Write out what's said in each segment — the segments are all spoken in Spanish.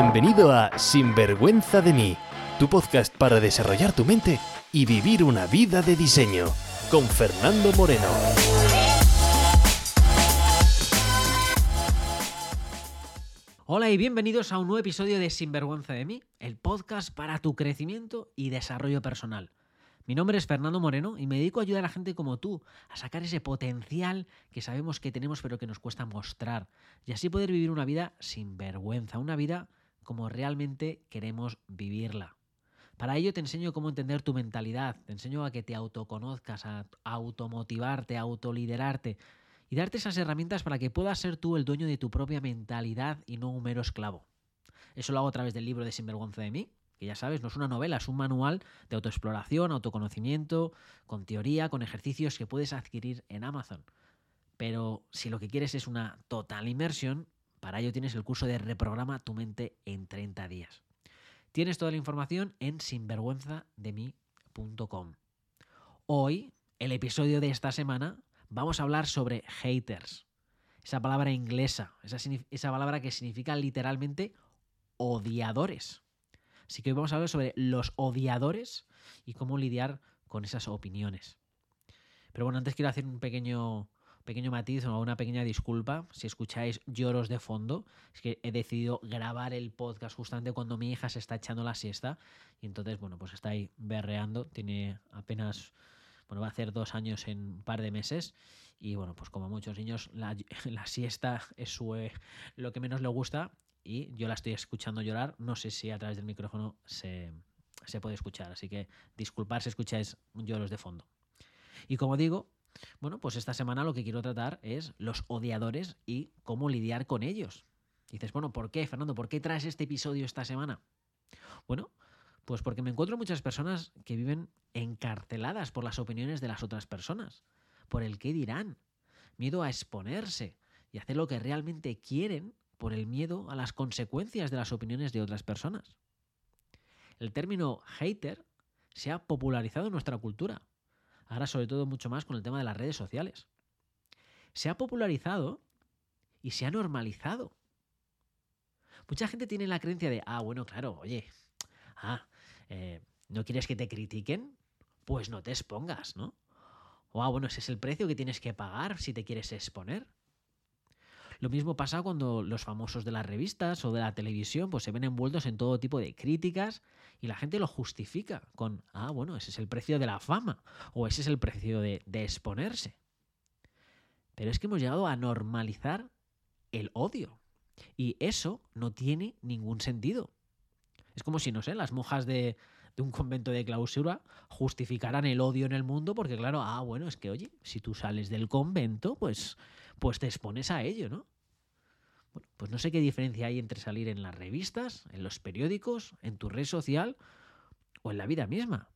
Bienvenido a Sinvergüenza de mí, tu podcast para desarrollar tu mente y vivir una vida de diseño, con Fernando Moreno. Hola y bienvenidos a un nuevo episodio de Sinvergüenza de mí, el podcast para tu crecimiento y desarrollo personal. Mi nombre es Fernando Moreno y me dedico a ayudar a gente como tú a sacar ese potencial que sabemos que tenemos pero que nos cuesta mostrar y así poder vivir una vida sin vergüenza, una vida como realmente queremos vivirla. Para ello te enseño cómo entender tu mentalidad, te enseño a que te autoconozcas, a automotivarte, a autoliderarte y darte esas herramientas para que puedas ser tú el dueño de tu propia mentalidad y no un mero esclavo. Eso lo hago a través del libro de Sinvergüenza de mí, que ya sabes, no es una novela, es un manual de autoexploración, autoconocimiento, con teoría, con ejercicios que puedes adquirir en Amazon. Pero si lo que quieres es una total inmersión, para ello tienes el curso de Reprograma tu mente en 30 días. Tienes toda la información en sinvergüenzademí.com. Hoy, el episodio de esta semana, vamos a hablar sobre haters. Esa palabra inglesa, esa, esa palabra que significa literalmente odiadores. Así que hoy vamos a hablar sobre los odiadores y cómo lidiar con esas opiniones. Pero bueno, antes quiero hacer un pequeño, pequeño matiz o una pequeña disculpa si escucháis lloros de fondo. Es que he decidido grabar el podcast justamente cuando mi hija se está echando la siesta y entonces, bueno, pues está ahí berreando. Tiene apenas, bueno, va a hacer dos años en un par de meses y bueno, pues como muchos niños, la, la siesta es su, eh, lo que menos le gusta y yo la estoy escuchando llorar. No sé si a través del micrófono se, puede escuchar, así que disculpad si escucháis lloros de fondo. Y como digo, bueno, pues esta semana lo que quiero tratar es los odiadores y cómo lidiar con ellos. dices, bueno, ¿por qué, Fernando? ¿Por qué traes este episodio esta semana? Bueno, pues porque me encuentro muchas personas que viven encarceladas por las opiniones de las otras personas, por el qué dirán, miedo a exponerse y hacer lo que realmente quieren por el miedo a las consecuencias de las opiniones de otras personas. El término hater se ha popularizado en nuestra cultura, ahora sobre todo mucho más con el tema de las redes sociales. Se ha popularizado y se ha normalizado. Mucha gente tiene la creencia de, ah, bueno, claro, oye, ah, eh, ¿no quieres que te critiquen? Pues no te expongas, ¿no? O, ah, bueno, ese es el precio que tienes que pagar si te quieres exponer. Lo mismo pasa cuando los famosos de las revistas o de la televisión pues se ven envueltos en todo tipo de críticas y la gente lo justifica con, ah, bueno, ese es el precio de la fama o ese es el precio de, exponerse. Pero es que hemos llegado a normalizar el odio y eso no tiene ningún sentido. Es como si, no sé, las monjas de, de un convento de clausura justificaran el odio en el mundo porque claro, ah, bueno, es que oye, si tú sales del convento, pues pues te expones a ello, ¿no? Bueno, pues no sé qué diferencia hay entre salir en las revistas, en los periódicos, en tu red social o en la vida misma.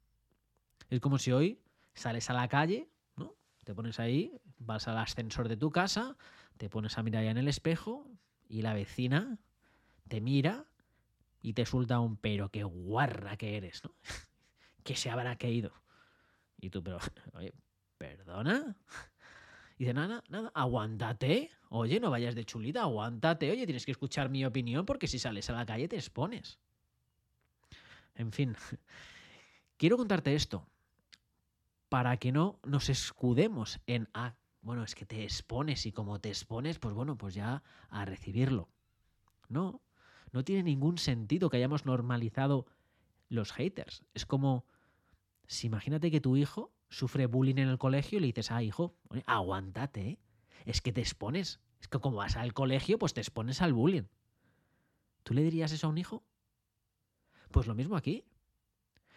Es como si hoy sales a la calle, ¿no? Te pones ahí, vas al ascensor de tu casa, te pones a mirar ya en el espejo y la vecina te mira y te suelta un pero qué guarra que eres, ¿no? que se habrá caído. Y tú, pero, oye, ¿perdona? Dice, nada, nada, aguántate. Oye, no vayas de chulita, aguántate. Oye, tienes que escuchar mi opinión porque si sales a la calle te expones. En fin, quiero contarte esto para que no nos escudemos en, ah, bueno, es que te expones y como te expones, pues bueno, pues ya a recibirlo. No, no tiene ningún sentido que hayamos normalizado los haters. Es como, si imagínate que tu hijo sufre bullying en el colegio y le dices, ah, hijo, aguántate, ¿eh? es que te expones. Es que como vas al colegio, pues te expones al bullying. ¿Tú le dirías eso a un hijo? Pues lo mismo aquí.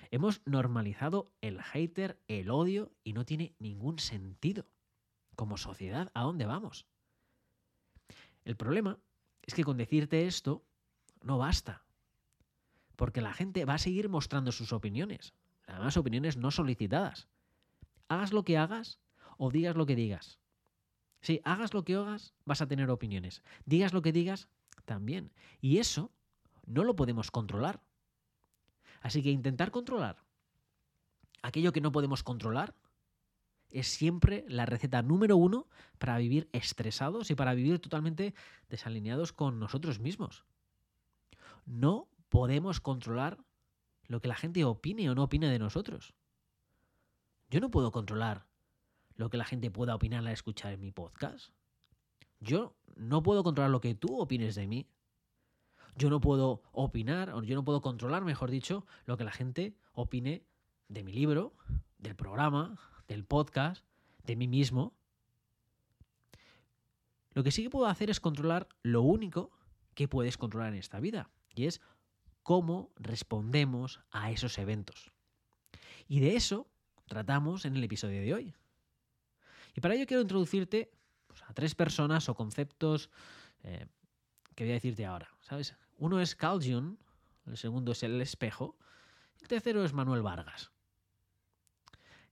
Hemos normalizado el hater, el odio, y no tiene ningún sentido. Como sociedad, ¿a dónde vamos? El problema es que con decirte esto no basta. Porque la gente va a seguir mostrando sus opiniones. Además, opiniones no solicitadas hagas lo que hagas o digas lo que digas. Si hagas lo que hagas, vas a tener opiniones. Digas lo que digas, también. Y eso no lo podemos controlar. Así que intentar controlar aquello que no podemos controlar es siempre la receta número uno para vivir estresados y para vivir totalmente desalineados con nosotros mismos. no podemos controlar lo que la gente opine o no opine de nosotros. Yo no puedo controlar lo que la gente pueda opinar al escuchar en mi podcast. Yo no puedo controlar lo que tú opines de mí. Yo no puedo opinar, o yo no puedo controlar, mejor dicho, lo que la gente opine de mi libro, del programa, del podcast, de mí mismo. Lo que sí que puedo hacer es controlar lo único que puedes controlar en esta vida, y es cómo respondemos a esos eventos. Y de eso tratamos en el episodio de hoy. Y para ello quiero introducirte pues, a tres personas o conceptos eh, que voy a decirte ahora. ¿Sabes? Uno es Carl Jung, el segundo es el espejo, el tercero es Manuel Vargas.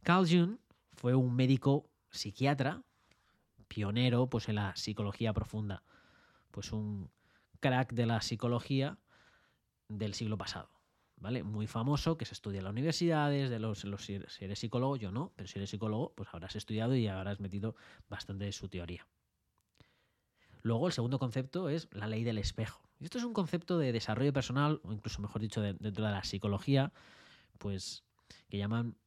Carl Jung fue un médico psiquiatra, pionero pues, en la psicología profunda, pues un crack de la psicología del siglo pasado. ¿Vale? Muy famoso, que se estudia en las universidades, de los, si eres psicólogo, yo no, pero si eres psicólogo, pues habrás estudiado y habrás metido bastante de su teoría. Luego, el segundo concepto es la ley del espejo. Y esto es un concepto de desarrollo personal, o incluso mejor dicho, dentro de la psicología, pues que llaman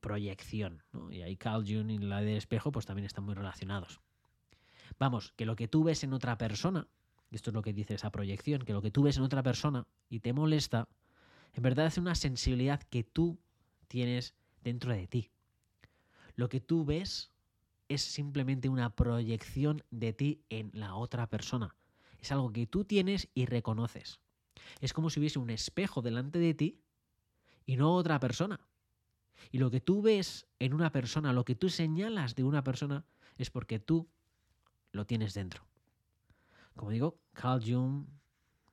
proyección. Y ahí Carl Jung y la ley del espejo, pues también están muy relacionados. Vamos, que lo que tú ves en otra persona y esto es lo que dice esa proyección, que lo que tú ves en otra persona y te molesta, en verdad es una sensibilidad que tú tienes dentro de ti. Lo que tú ves es simplemente una proyección de ti en la otra persona. Es algo que tú tienes y reconoces. Es como si hubiese un espejo delante de ti y no otra persona. Y lo que tú ves en una persona, lo que tú señalas de una persona, es porque tú lo tienes dentro. Como digo, Carl Jung,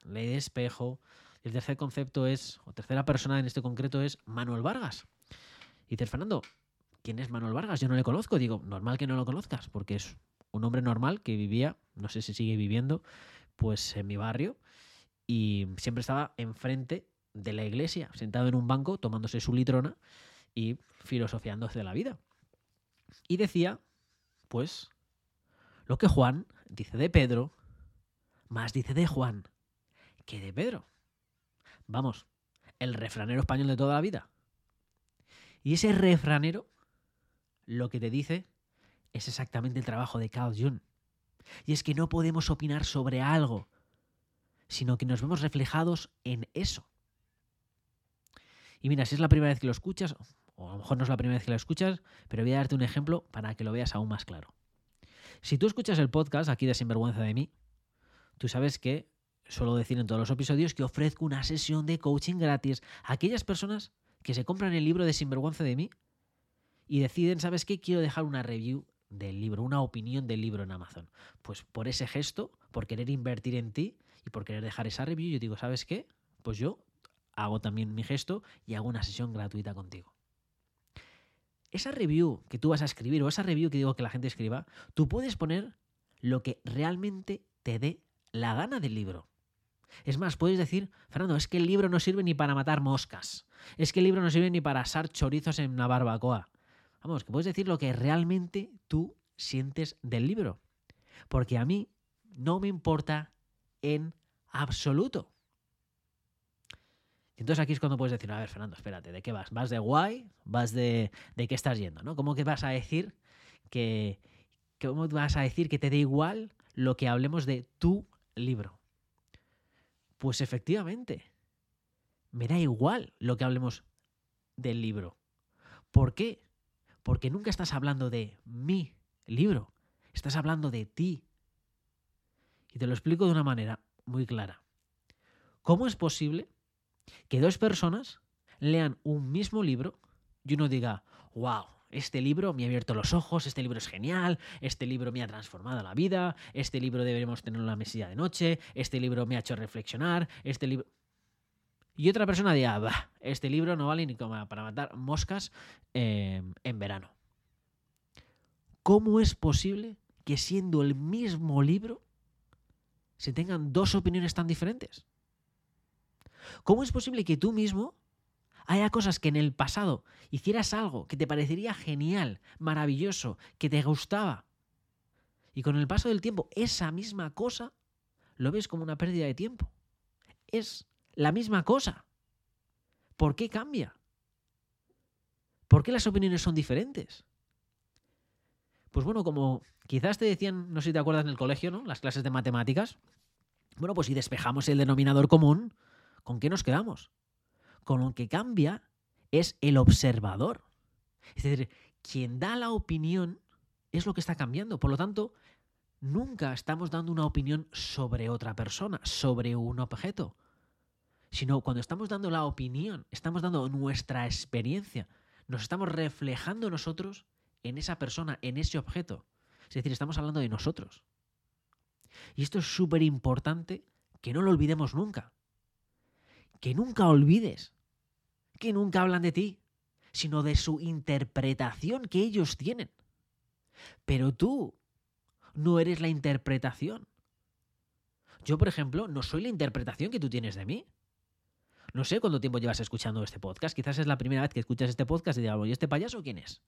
ley de espejo. El tercer concepto es, o tercera persona en este concreto es Manuel Vargas. Y dices, Fernando, ¿quién es Manuel Vargas? Yo no le conozco. Digo, normal que no lo conozcas, porque es un hombre normal que vivía, no sé si sigue viviendo, pues en mi barrio, y siempre estaba enfrente de la iglesia, sentado en un banco, tomándose su litrona y filosofiándose de la vida. Y decía, pues, lo que Juan dice de Pedro, más dice de Juan que de Pedro. Vamos, el refranero español de toda la vida. Y ese refranero lo que te dice es exactamente el trabajo de Carl Jung. Y es que no podemos opinar sobre algo, sino que nos vemos reflejados en eso. Y mira, si es la primera vez que lo escuchas, o a lo mejor no es la primera vez que lo escuchas, pero voy a darte un ejemplo para que lo veas aún más claro. Si tú escuchas el podcast aquí de Sinvergüenza de mí, Tú sabes que suelo decir en todos los episodios que ofrezco una sesión de coaching gratis a aquellas personas que se compran el libro de Sinvergüenza de mí y deciden, ¿sabes qué? Quiero dejar una review del libro, una opinión del libro en Amazon. Pues por ese gesto, por querer invertir en ti y por querer dejar esa review, yo digo, ¿sabes qué? Pues yo hago también mi gesto y hago una sesión gratuita contigo. Esa review que tú vas a escribir o esa review que digo que la gente escriba, tú puedes poner lo que realmente te dé la gana del libro. Es más, puedes decir, Fernando, es que el libro no sirve ni para matar moscas. Es que el libro no sirve ni para asar chorizos en una barbacoa. Vamos, que puedes decir lo que realmente tú sientes del libro. Porque a mí no me importa en absoluto. Entonces aquí es cuando puedes decir, a ver, Fernando, espérate, ¿de qué vas? ¿Vas de guay? ¿Vas de, de qué estás yendo? ¿no? ¿Cómo que vas a decir que, ¿Cómo vas a decir que te da igual lo que hablemos de tu libro? Pues efectivamente, me da igual lo que hablemos del libro. ¿Por qué? Porque nunca estás hablando de mi libro, estás hablando de ti. Y te lo explico de una manera muy clara. ¿Cómo es posible que dos personas lean un mismo libro y uno diga, wow, este libro me ha abierto los ojos, este libro es genial, este libro me ha transformado la vida, este libro deberemos tenerlo en la mesilla de noche, este libro me ha hecho reflexionar, este libro... Y otra persona diga, este libro no vale ni para matar moscas eh, en verano. ¿Cómo es posible que siendo el mismo libro se tengan dos opiniones tan diferentes? ¿Cómo es posible que tú mismo haya cosas que en el pasado hicieras algo que te parecería genial, maravilloso, que te gustaba. Y con el paso del tiempo, esa misma cosa lo ves como una pérdida de tiempo. es la misma cosa. ¿Por qué cambia? ¿Por qué las opiniones son diferentes? Pues bueno, como quizás te decían, no sé si te acuerdas en el colegio, ¿no? Las clases de matemáticas. Bueno, pues si despejamos el denominador común, ¿con qué nos quedamos? Con lo que cambia es el observador. Es decir, quien da la opinión es lo que está cambiando. Por lo tanto, nunca estamos dando una opinión sobre otra persona, sobre un objeto. Sino cuando estamos dando la opinión, estamos dando nuestra experiencia, nos estamos reflejando nosotros en esa persona, en ese objeto. Es decir, estamos hablando de nosotros. Y esto es súper importante que no lo olvidemos nunca. Que nunca olvides que nunca hablan de ti, sino de su interpretación que ellos tienen. Pero tú no eres la interpretación. Yo, por ejemplo, no soy la interpretación que tú tienes de mí. No sé cuánto tiempo llevas escuchando este podcast. Quizás es la primera vez que escuchas este podcast y digas, ¿y este payaso quién es?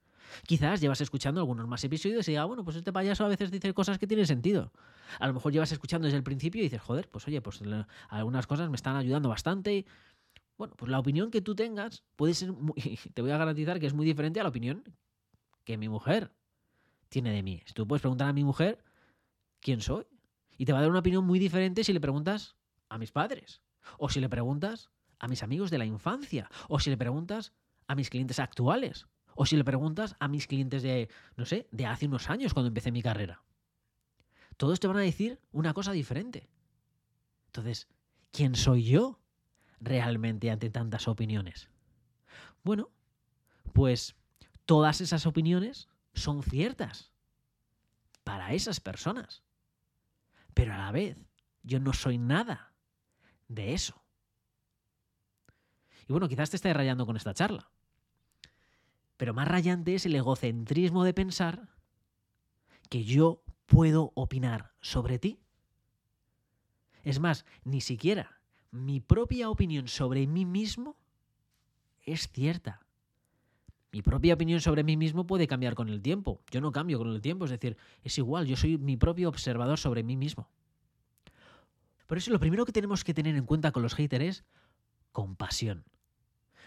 Quizás llevas escuchando algunos más episodios y digas, bueno, pues este payaso a veces dice cosas que tienen sentido. A lo mejor llevas escuchando desde el principio y dices, joder, pues oye, pues algunas cosas me están ayudando bastante. Bueno, pues la opinión que tú tengas puede ser, muy, te voy a garantizar que es muy diferente a la opinión que mi mujer tiene de mí. Si tú puedes preguntar a mi mujer quién soy y te va a dar una opinión muy diferente si le preguntas a mis padres o si le preguntas a mis amigos de la infancia o si le preguntas a mis clientes actuales o si le preguntas a mis clientes de, no sé, de hace unos años cuando empecé mi carrera. Todos te van a decir una cosa diferente. Entonces, ¿quién soy yo realmente ante tantas opiniones? Bueno, pues todas esas opiniones son ciertas para esas personas. Pero a la vez, yo no soy nada de eso. Y bueno, quizás te esté rayando con esta charla. Pero más rayante es el egocentrismo de pensar que yo puedo opinar sobre ti. Es más, ni siquiera mi propia opinión sobre mí mismo es cierta. Mi propia opinión sobre mí mismo puede cambiar con el tiempo. Yo no cambio con el tiempo, es decir, es igual, yo soy mi propio observador sobre mí mismo. Por eso lo primero que tenemos que tener en cuenta con los haters es compasión.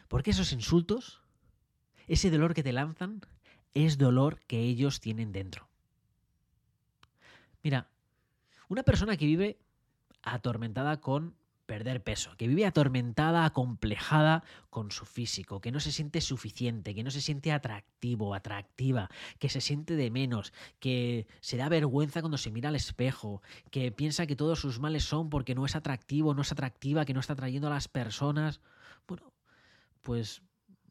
Porque esos insultos, ese dolor que te lanzan, es dolor que ellos tienen dentro. Mira, una persona que vive atormentada con perder peso, que vive atormentada, acomplejada con su físico, que no se siente suficiente, que no se siente atractivo, atractiva, que se siente de menos, que se da vergüenza cuando se mira al espejo, que piensa que todos sus males son porque no es atractivo, no es atractiva, que no está atrayendo a las personas. Bueno, pues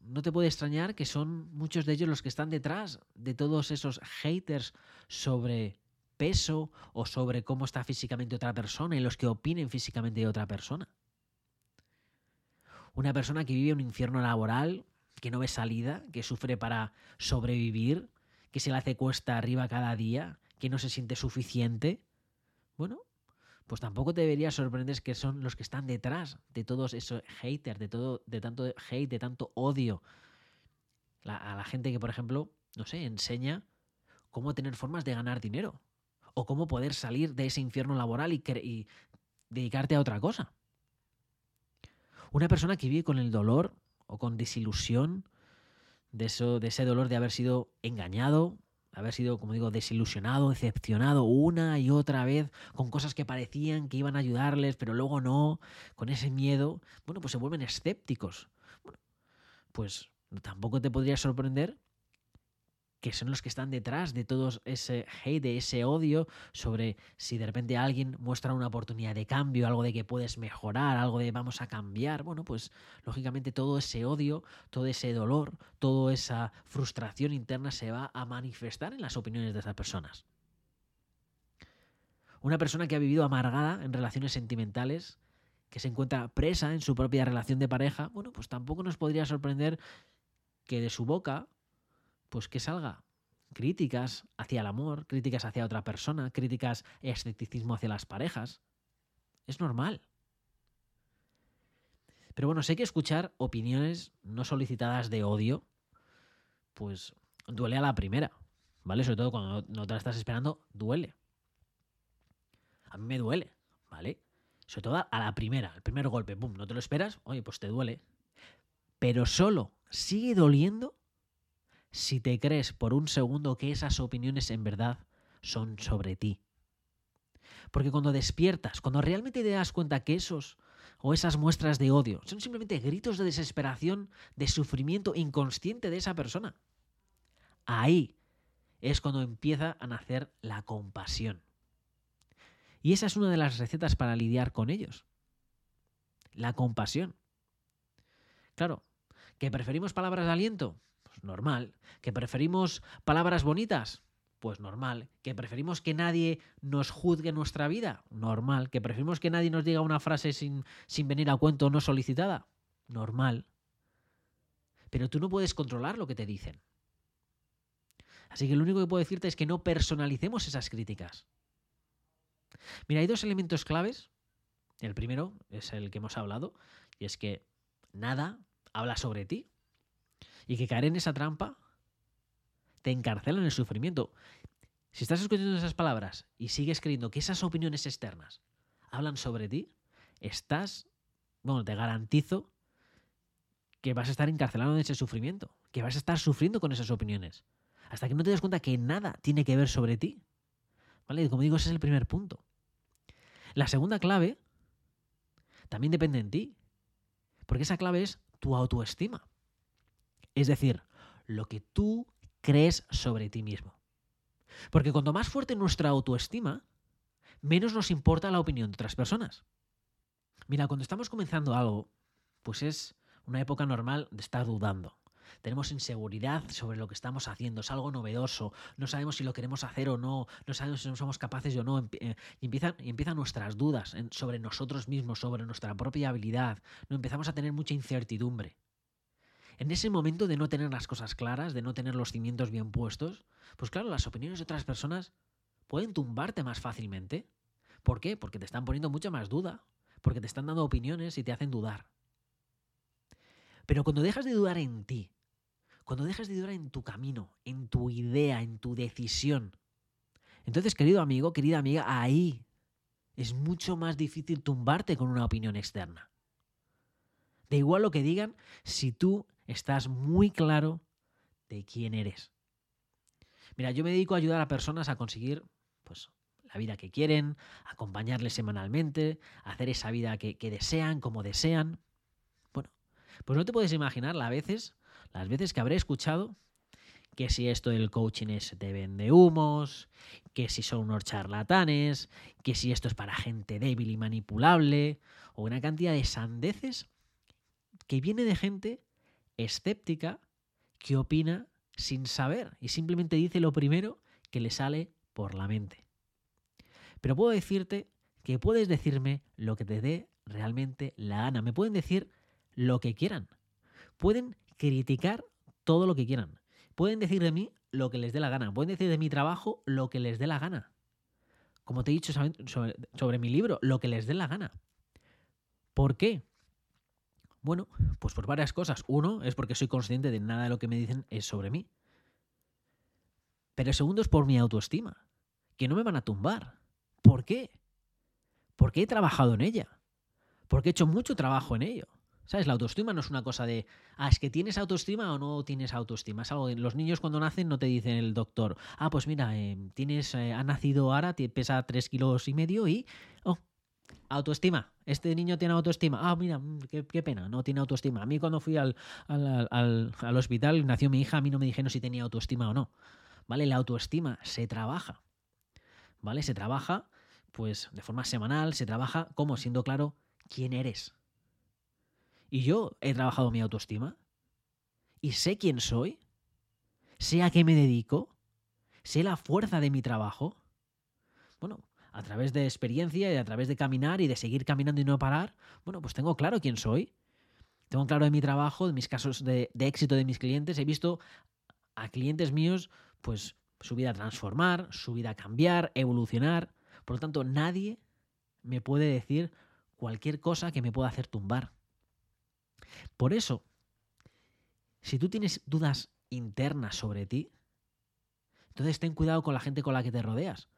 no te puede extrañar que son muchos de ellos los que están detrás de todos esos haters sobre peso o sobre cómo está físicamente otra persona y los que opinen físicamente de otra persona. Una persona que vive un infierno laboral, que no ve salida, que sufre para sobrevivir, que se le hace cuesta arriba cada día, que no se siente suficiente. Bueno, pues tampoco te debería sorprender que son los que están detrás de todos esos haters, de todo, de tanto hate, de tanto odio. a la gente que, por ejemplo, no sé, enseña cómo tener formas de ganar dinero o cómo poder salir de ese infierno laboral y, dedicarte a otra cosa. Una persona que vive con el dolor o con desilusión de, eso, de ese dolor de haber sido engañado, haber sido, como digo, desilusionado, decepcionado una y otra vez con cosas que parecían que iban a ayudarles, pero luego no, con ese miedo, bueno, pues se vuelven escépticos. Pues tampoco te podría sorprender que son los que están detrás de todo ese hate, de ese odio sobre si de repente alguien muestra una oportunidad de cambio, algo de que puedes mejorar, algo de vamos a cambiar. Bueno, pues lógicamente todo ese odio, todo ese dolor, toda esa frustración interna se va a manifestar en las opiniones de esas personas. Una persona que ha vivido amargada en relaciones sentimentales, que se encuentra presa en su propia relación de pareja, bueno, pues tampoco nos podría sorprender que de su boca pues que salga críticas hacia el amor, críticas hacia otra persona, críticas escepticismo hacia las parejas. Es normal. Pero bueno, sé que escuchar opiniones no solicitadas de odio, pues duele a la primera, ¿vale? Sobre todo cuando no te la estás esperando, duele. A mí me duele, ¿vale? Sobre todo a la primera, el primer golpe, ¡pum! No te lo esperas, oye, pues te duele. Pero solo sigue doliendo si te crees por un segundo que esas opiniones en verdad son sobre ti. Porque cuando despiertas, cuando realmente te das cuenta que esos o esas muestras de odio son simplemente gritos de desesperación, de sufrimiento inconsciente de esa persona, ahí es cuando empieza a nacer la compasión. Y esa es una de las recetas para lidiar con ellos. La compasión. Claro, que preferimos palabras de aliento, normal. Que preferimos palabras bonitas, pues normal. Que preferimos que nadie nos juzgue nuestra vida, normal. Que preferimos que nadie nos diga una frase sin, sin venir a cuento no solicitada, normal. Pero tú no puedes controlar lo que te dicen. Así que lo único que puedo decirte es que no personalicemos esas críticas. Mira, hay dos elementos claves. El primero es el que hemos hablado, y es que nada habla sobre ti. Y que caer en esa trampa te encarcela en el sufrimiento. Si estás escuchando esas palabras y sigues creyendo que esas opiniones externas hablan sobre ti, estás, bueno, te garantizo que vas a estar encarcelado en ese sufrimiento, que vas a estar sufriendo con esas opiniones, hasta que no te des cuenta que nada tiene que ver sobre ti. ¿Vale? Y como digo, ese es el primer punto. La segunda clave también depende en ti, porque esa clave es tu autoestima. Es decir, lo que tú crees sobre ti mismo. Porque cuanto más fuerte nuestra autoestima, menos nos importa la opinión de otras personas. Mira, cuando estamos comenzando algo, pues es una época normal de estar dudando. Tenemos inseguridad sobre lo que estamos haciendo, es algo novedoso, no sabemos si lo queremos hacer o no, no sabemos si somos capaces o no, eh, y empiezan, y nuestras dudas sobre nosotros mismos, sobre nuestra propia habilidad, empezamos a tener mucha incertidumbre. En ese momento de no tener las cosas claras, de no tener los cimientos bien puestos, pues claro, las opiniones de otras personas pueden tumbarte más fácilmente. ¿Por qué? Porque te están poniendo mucha más duda, porque te están dando opiniones y te hacen dudar. Pero cuando dejas de dudar en ti, cuando dejas de dudar en tu camino, en tu idea, en tu decisión, entonces, querido amigo, querida amiga, ahí es mucho más difícil tumbarte con una opinión externa. Da igual lo que digan si tú estás muy claro de quién eres. Mira, yo me dedico a ayudar a personas a conseguir pues, la vida que quieren, acompañarles semanalmente, hacer esa vida que, desean, como desean. Bueno, pues no te puedes imaginar las veces, las veces que habré escuchado que si esto del coaching es te vende humos, que si son unos charlatanes, que si esto es para gente débil y manipulable, o una cantidad de sandeces que viene de gente escéptica que opina sin saber y simplemente dice lo primero que le sale por la mente. Pero puedo decirte que puedes decirme lo que te dé realmente la gana. Me pueden decir lo que quieran. Pueden criticar todo lo que quieran. Pueden decir de mí lo que les dé la gana. Pueden decir de mi trabajo lo que les dé la gana. Como te he dicho sobre, sobre mi libro, lo que les dé la gana. ¿Por qué? Bueno, pues por varias cosas. Uno es porque soy consciente de nada de lo que me dicen es sobre mí. Pero el segundo es por mi autoestima, que no me van a tumbar. ¿Por qué? Porque he trabajado en ella. Porque he hecho mucho trabajo en ello. ¿Sabes? La autoestima no es una cosa de, ah, es que tienes autoestima o no tienes autoestima. Es algo de, los niños cuando nacen no te dicen el doctor, ah, pues mira, eh, tienes, eh, ha nacido ahora, pesa tres kilos y medio y, oh, Autoestima. Este niño tiene autoestima. Ah, mira, mm, qué, pena, no tiene autoestima. A mí cuando fui al, al, hospital y nació mi hija, a mí no me dijeron si tenía autoestima o no. ¿Vale? La autoestima se trabaja. ¿Vale? Se trabaja, pues, de forma semanal, se trabaja como siendo claro quién eres. Y yo he trabajado mi autoestima. Y sé quién soy. Sé a qué me dedico. Sé la fuerza de mi trabajo. A través de experiencia y a través de caminar y de seguir caminando y no parar, bueno, pues tengo claro quién soy. Tengo claro de mi trabajo, de mis casos de, éxito de mis clientes. He visto a clientes míos, pues su vida transformar, su vida cambiar, evolucionar. Por lo tanto, nadie me puede decir cualquier cosa que me pueda hacer tumbar. Por eso, si tú tienes dudas internas sobre ti, entonces ten cuidado con la gente con la que te rodeas.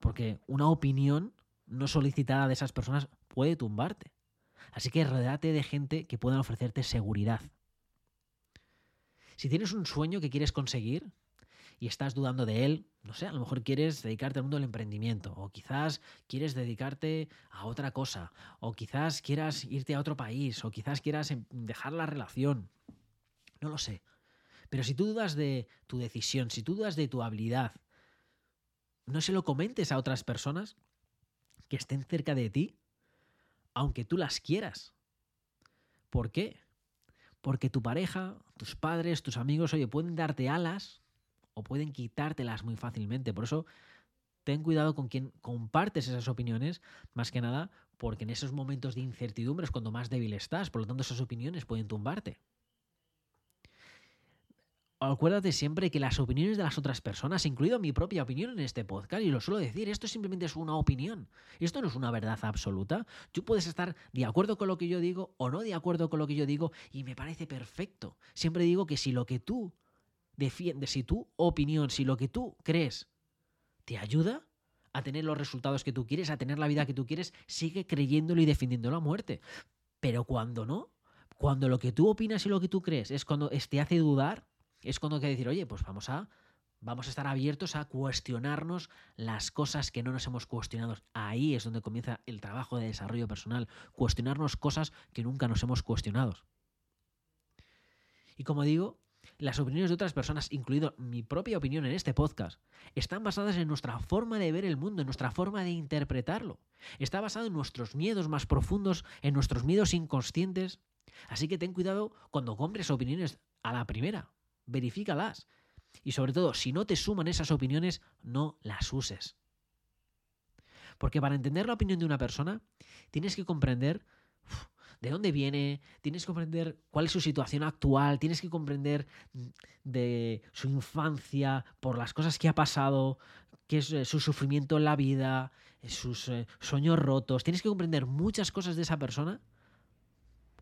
Porque una opinión no solicitada de esas personas puede tumbarte. Así que rodeate de gente que pueda ofrecerte seguridad. Si tienes un sueño que quieres conseguir y estás dudando de él, no sé, a lo mejor quieres dedicarte al mundo del emprendimiento, o quizás quieres dedicarte a otra cosa, o quizás quieras irte a otro país, o quizás quieras em, dejar la relación. No lo sé. Pero si tú dudas de tu decisión, si tú dudas de tu habilidad, no se lo comentes a otras personas que estén cerca de ti, aunque tú las quieras. ¿Por qué? Porque tu pareja, tus padres, tus amigos, oye, pueden darte alas o pueden quitártelas muy fácilmente. Por eso, ten cuidado con quien compartes esas opiniones, más que nada porque en esos momentos de incertidumbre es cuando más débil estás. Por lo tanto, esas opiniones pueden tumbarte acuérdate siempre que las opiniones de las otras personas, incluido mi propia opinión en este podcast, y lo suelo decir, esto simplemente es una opinión. Esto no es una verdad absoluta. Tú puedes estar de acuerdo con lo que yo digo o no de acuerdo con lo que yo digo y me parece perfecto. Siempre digo que si lo que tú defiendes, si tu opinión, si lo que tú crees te ayuda a tener los resultados que tú quieres, a tener la vida que tú quieres, sigue creyéndolo y defendiéndolo a muerte. Pero cuando no, cuando lo que tú opinas y lo que tú crees es cuando te hace dudar, es cuando hay que decir, oye, pues vamos a, vamos a estar abiertos a cuestionarnos las cosas que no nos hemos cuestionado. Ahí es donde comienza el trabajo de desarrollo personal, cuestionarnos cosas que nunca nos hemos cuestionado. Y como digo, las opiniones de otras personas, incluido mi propia opinión en este podcast, están basadas en nuestra forma de ver el mundo, en nuestra forma de interpretarlo. Está basado en nuestros miedos más profundos, en nuestros miedos inconscientes. Así que ten cuidado cuando compres opiniones a la primera, verifícalas. Y sobre todo, si no te suman esas opiniones, no las uses. Porque para entender la opinión de una persona, tienes que comprender de dónde viene, tienes que comprender cuál es su situación actual, tienes que comprender de su infancia, por las cosas que ha pasado, qué es eh, su sufrimiento en la vida, sus eh, sueños rotos. Tienes que comprender muchas cosas de esa persona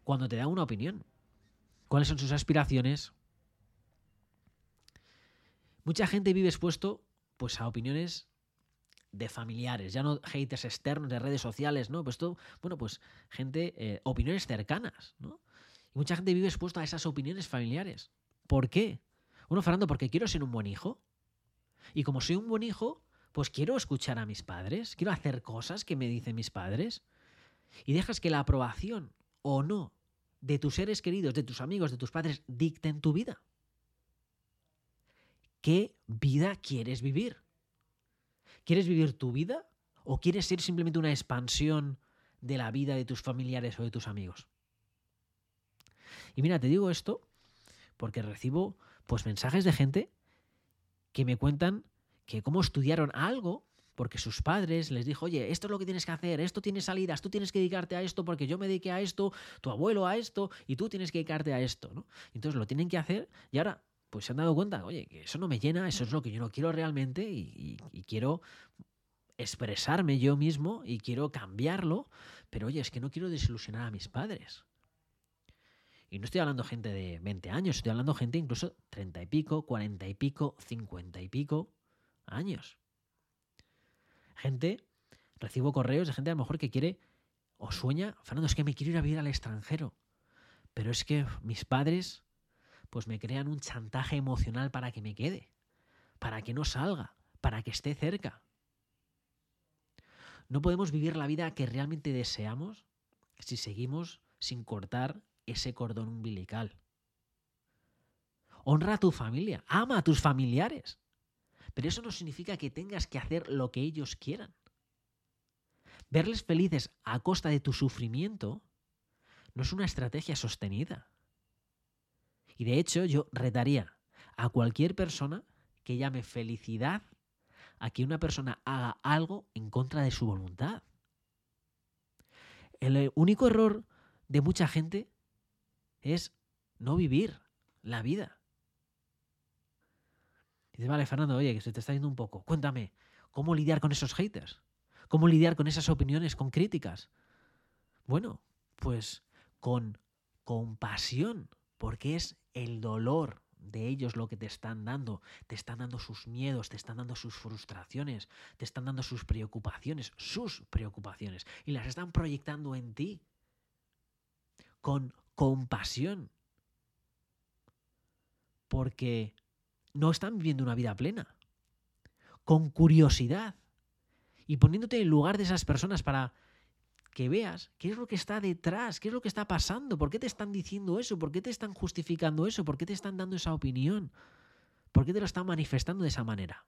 cuando te da una opinión. ¿Cuáles son sus aspiraciones? Mucha gente vive expuesto pues, a opiniones de familiares, ya no haters externos de redes sociales, ¿no? Pues todo, bueno, pues gente, eh, opiniones cercanas, ¿no? Y mucha gente vive expuesta a esas opiniones familiares. ¿Por qué? Bueno, Fernando, porque quiero ser un buen hijo. Y como soy un buen hijo, pues quiero escuchar a mis padres, quiero hacer cosas que me dicen mis padres. Y dejas que la aprobación o no de tus seres queridos, de tus amigos, de tus padres, dicten tu vida. ¿Qué vida quieres vivir? ¿Quieres vivir tu vida o quieres ser simplemente una expansión de la vida de tus familiares o de tus amigos? Y mira, te digo esto porque recibo pues mensajes de gente que me cuentan que cómo estudiaron algo porque sus padres les dijo, oye, esto es lo que tienes que hacer, esto tiene salidas, tú tienes que dedicarte a esto porque yo me dediqué a esto, tu abuelo a esto y tú tienes que dedicarte a esto. ¿no? Entonces lo tienen que hacer y ahora pues se han dado cuenta, oye, que eso no me llena, eso es lo que yo no quiero realmente y, quiero expresarme yo mismo y quiero cambiarlo, pero oye, es que no quiero desilusionar a mis padres. Y no estoy hablando gente de 20 años, estoy hablando gente incluso 30 y pico, 40 y pico, 50 y pico años. Gente, recibo correos de gente a lo mejor que quiere o sueña, Fernando, es que me quiero ir a vivir al extranjero, pero es que mis padres pues me crean un chantaje emocional para que me quede, para que no salga, para que esté cerca. No podemos vivir la vida que realmente deseamos si seguimos sin cortar ese cordón umbilical. Honra a tu familia, ama a tus familiares. Pero eso no significa que tengas que hacer lo que ellos quieran. Verles felices a costa de tu sufrimiento no es una estrategia sostenida. Y de hecho yo retaría a cualquier persona que llame felicidad a que una persona haga algo en contra de su voluntad. El eh, único error de mucha gente es no vivir la vida. Dices, vale, Fernando, oye, que se te está yendo un poco. Cuéntame, ¿cómo lidiar con esos haters? ¿Cómo lidiar con esas opiniones, con críticas? Bueno, pues con compasión, porque es el dolor de ellos lo que te están dando. Te están dando sus miedos, te están dando sus frustraciones, te están dando sus preocupaciones, sus preocupaciones. Y las están proyectando en ti con compasión. Porque no están viviendo una vida plena. Con curiosidad. Y poniéndote en lugar de esas personas para que veas qué es lo que está detrás, qué es lo que está pasando, por qué te están diciendo eso, por qué te están justificando eso, por qué te están dando esa opinión, por qué te lo están manifestando de esa manera.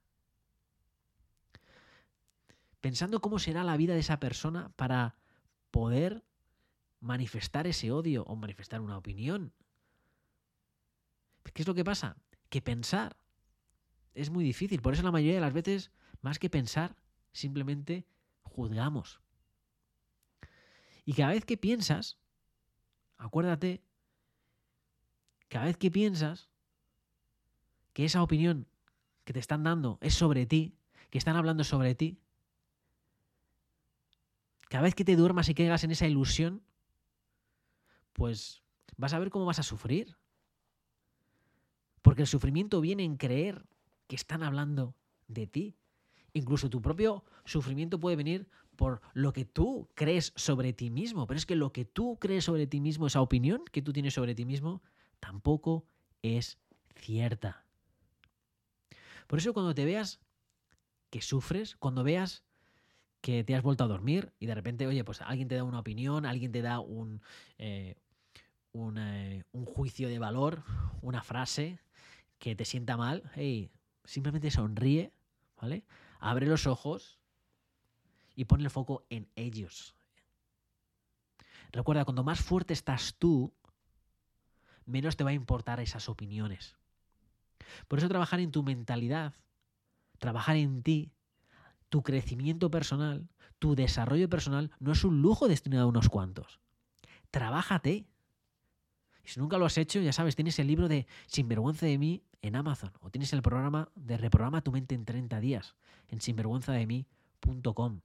Pensando cómo será la vida de esa persona para poder manifestar ese odio o manifestar una opinión. ¿Qué es lo que pasa? Que pensar es muy difícil. Por eso la mayoría de las veces, más que pensar, simplemente juzgamos. Y cada vez que piensas, acuérdate, cada vez que piensas que esa opinión que te están dando es sobre ti, que están hablando sobre ti, cada vez que te duermas y caigas en esa ilusión, pues vas a ver cómo vas a sufrir. Porque el sufrimiento viene en creer que están hablando de ti. Incluso tu propio sufrimiento puede venir por lo que tú crees sobre ti mismo. Pero es que lo que tú crees sobre ti mismo, esa opinión que tú tienes sobre ti mismo, tampoco es cierta. Por eso cuando te veas que sufres, cuando veas que te has vuelto a dormir y de repente, oye, pues alguien te da una opinión, alguien te da un, eh, un, eh, un juicio de valor, una frase que te sienta mal, hey, simplemente sonríe, ¿vale? Abre los ojos y pon el foco en ellos. Recuerda, cuando más fuerte estás tú, menos te va a importar esas opiniones. Por eso trabajar en tu mentalidad, trabajar en ti, tu crecimiento personal, tu desarrollo personal, no es un lujo destinado a unos cuantos. Trabájate. Y si nunca lo has hecho, ya sabes, tienes el libro de Sinvergüenza de mí en Amazon o tienes el programa de Reprograma tu mente en 30 días en sinvergüenzademí.com.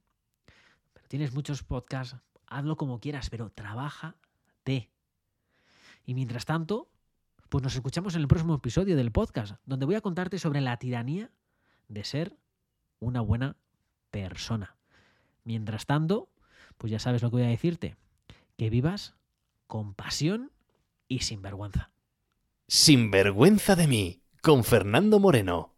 Tienes muchos podcasts, hazlo como quieras, pero trabájate. Y mientras tanto, pues nos escuchamos en el próximo episodio del podcast, donde voy a contarte sobre la tiranía de ser una buena persona. Mientras tanto, pues ya sabes lo que voy a decirte, que vivas con pasión y sin vergüenza. Sin vergüenza de mí, con Fernando Moreno.